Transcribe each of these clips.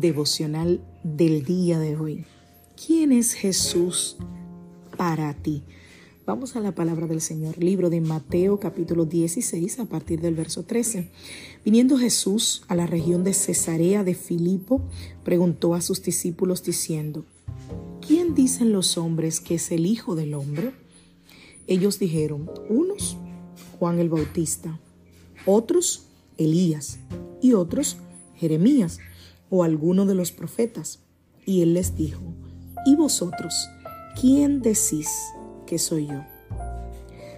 Devocional del día de hoy. ¿Quién es Jesús para ti? Vamos a la palabra del Señor, libro de Mateo capítulo 16 a partir del verso 13. Viniendo Jesús a la región de Cesarea de Filipo, preguntó a sus discípulos diciendo, ¿quién dicen los hombres que es el Hijo del Hombre? Ellos dijeron, unos, Juan el Bautista, otros, Elías, y otros, Jeremías, o alguno de los profetas. Y él les dijo, ¿y vosotros, quién decís que soy yo?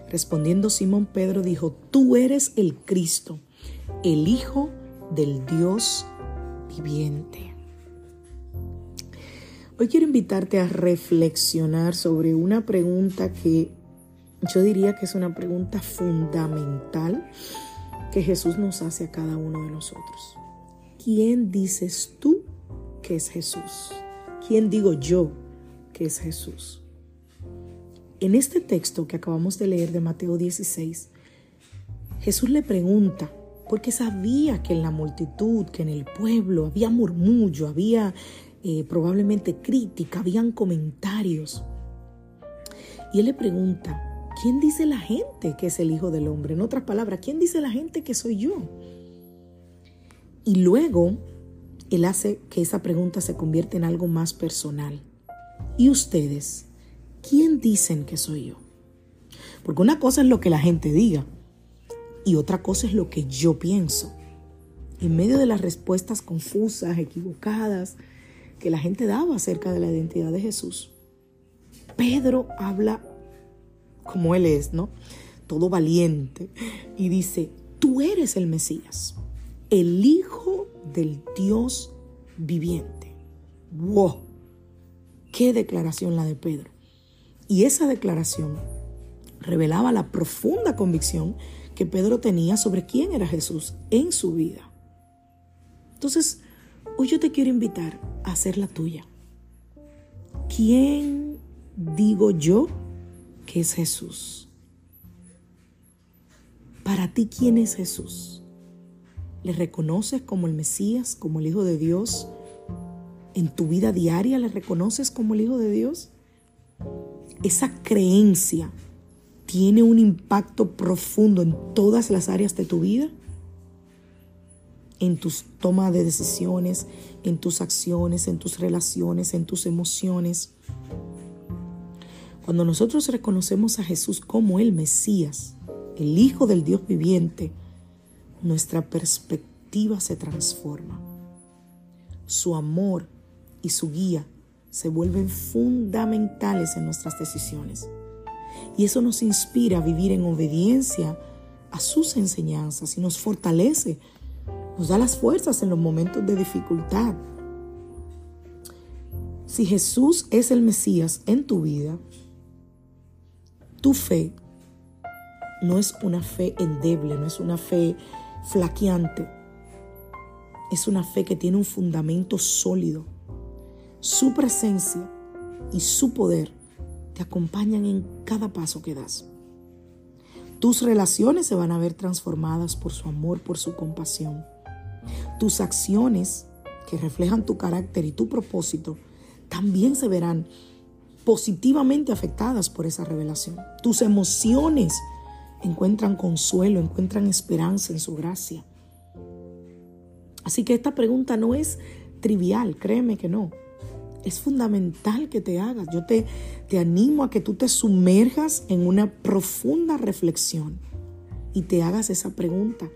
Respondiendo Simón Pedro dijo, tú eres el Cristo, el Hijo del Dios viviente. Hoy quiero invitarte a reflexionar sobre una pregunta que yo diría que es una pregunta fundamental que Jesús nos hace a cada uno de nosotros. ¿Quién dices tú que es Jesús? ¿Quién digo yo que es Jesús? En este texto que acabamos de leer de Mateo 16, Jesús le pregunta, porque sabía que en la multitud, que en el pueblo había murmullo, había eh, probablemente crítica, habían comentarios. Y él le pregunta, ¿quién dice la gente que es el Hijo del Hombre? En otras palabras, ¿quién dice la gente que soy yo? Y luego él hace que esa pregunta se convierta en algo más personal. ¿Y ustedes? ¿Quién dicen que soy yo? Porque una cosa es lo que la gente diga y otra cosa es lo que yo pienso. En medio de las respuestas confusas, equivocadas que la gente daba acerca de la identidad de Jesús, Pedro habla como él es, ¿no? Todo valiente y dice, tú eres el Mesías el Hijo del Dios viviente. ¡Wow! ¡Qué declaración la de Pedro! Y esa declaración revelaba la profunda convicción que Pedro tenía sobre quién era Jesús en su vida. Entonces, hoy yo te quiero invitar a hacer la tuya. ¿Quién digo yo que es Jesús? Para ti, ¿quién es Jesús? ¿Le reconoces como el Mesías, como el Hijo de Dios? ¿En tu vida diaria le reconoces como el Hijo de Dios? Esa creencia tiene un impacto profundo en todas las áreas de tu vida, en tus tomas de decisiones, en tus acciones, en tus relaciones, en tus emociones. Cuando nosotros reconocemos a Jesús como el Mesías, el Hijo del Dios viviente, nuestra perspectiva se transforma. Su amor y su guía se vuelven fundamentales en nuestras decisiones. Y eso nos inspira a vivir en obediencia a sus enseñanzas y nos fortalece, nos da las fuerzas en los momentos de dificultad. Si Jesús es el Mesías en tu vida, tu fe no es una fe endeble, no es una fe flaqueante. Es una fe que tiene un fundamento sólido. Su presencia y su poder te acompañan en cada paso que das. Tus relaciones se van a ver transformadas por su amor, por su compasión. Tus acciones que reflejan tu carácter y tu propósito también se verán positivamente afectadas por esa revelación. Tus emociones encuentran consuelo, encuentran esperanza en su gracia. Así que esta pregunta no es trivial, créeme que no. Es fundamental que te hagas. Yo te, te animo a que tú te sumerjas en una profunda reflexión y te hagas esa pregunta.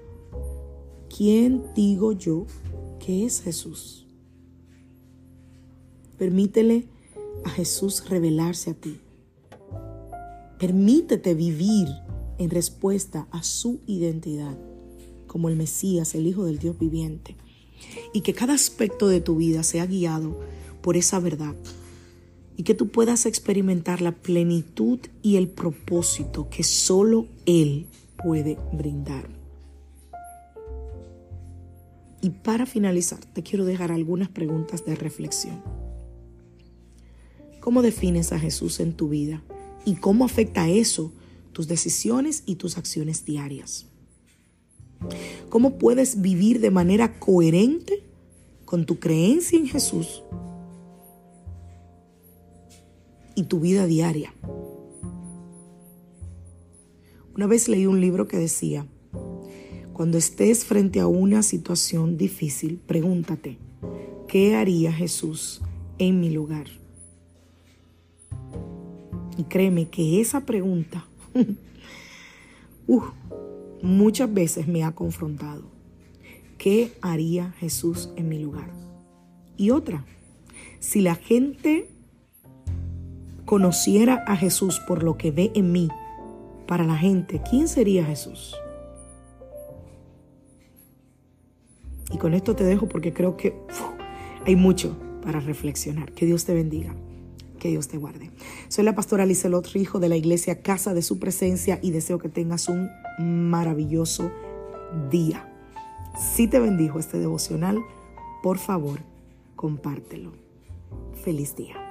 ¿Quién digo yo que es Jesús? Permítele a Jesús revelarse a ti. Permítete vivir en respuesta a su identidad como el Mesías, el Hijo del Dios viviente. Y que cada aspecto de tu vida sea guiado por esa verdad. Y que tú puedas experimentar la plenitud y el propósito que solo Él puede brindar. Y para finalizar, te quiero dejar algunas preguntas de reflexión. ¿Cómo defines a Jesús en tu vida? ¿Y cómo afecta eso tus decisiones y tus acciones diarias? ¿Cómo puedes vivir de manera coherente con tu creencia en Jesús y tu vida diaria? Una vez leí un libro que decía, cuando estés frente a una situación difícil, pregúntate, ¿qué haría Jesús en mi lugar? Y créeme que esa pregunta uh, muchas veces me ha confrontado. ¿Qué haría Jesús en mi lugar? Y otra, si la gente conociera a Jesús por lo que ve en mí, para la gente, ¿quién sería Jesús? Y con esto te dejo porque creo que hay mucho para reflexionar. Que Dios te bendiga. Que Dios te guarde. Soy la pastora Lizelot Rijo de la iglesia Casa de Su Presencia y deseo que tengas un maravilloso día. Si te bendijo este devocional, por favor, compártelo. Feliz día.